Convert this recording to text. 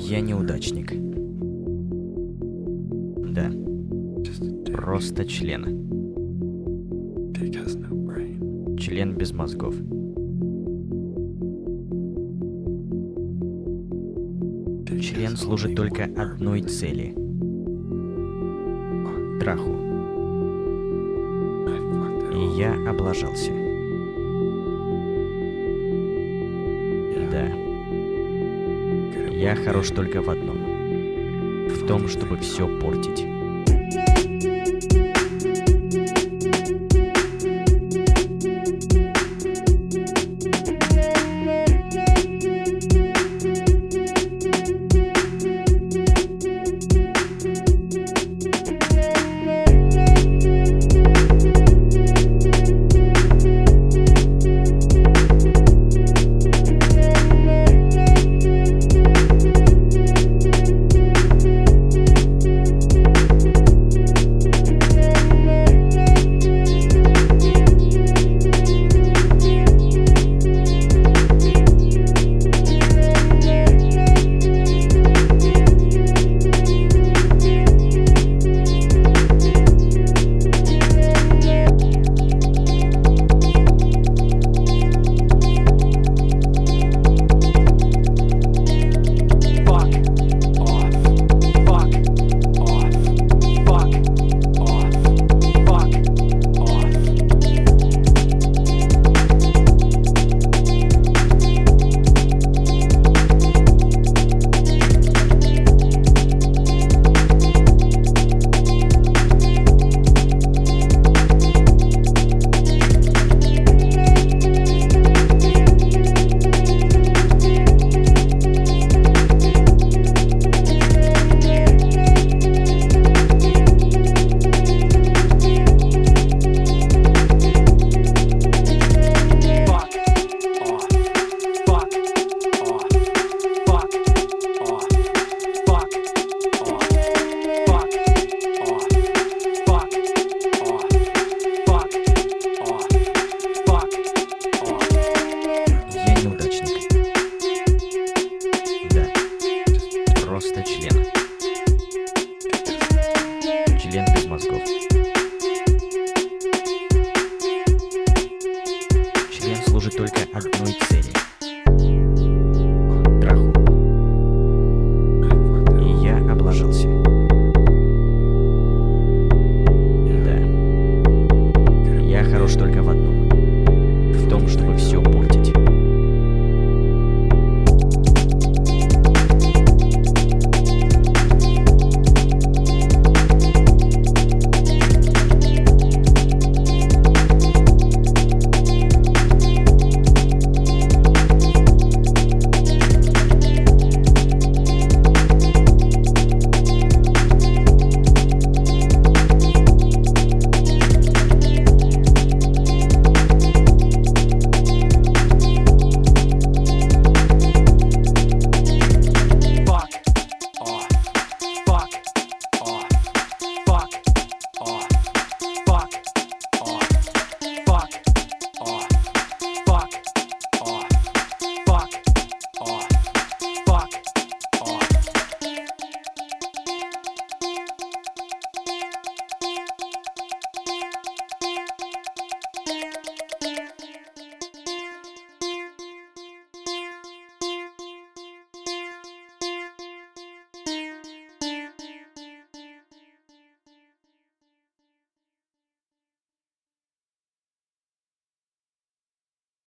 Я неудачник. Да, просто член. Член без мозгов. Член служит только одной цели. Траху. И я облажался. Я хорош только в одном. В том, чтобы все портить. clientes más cómodos.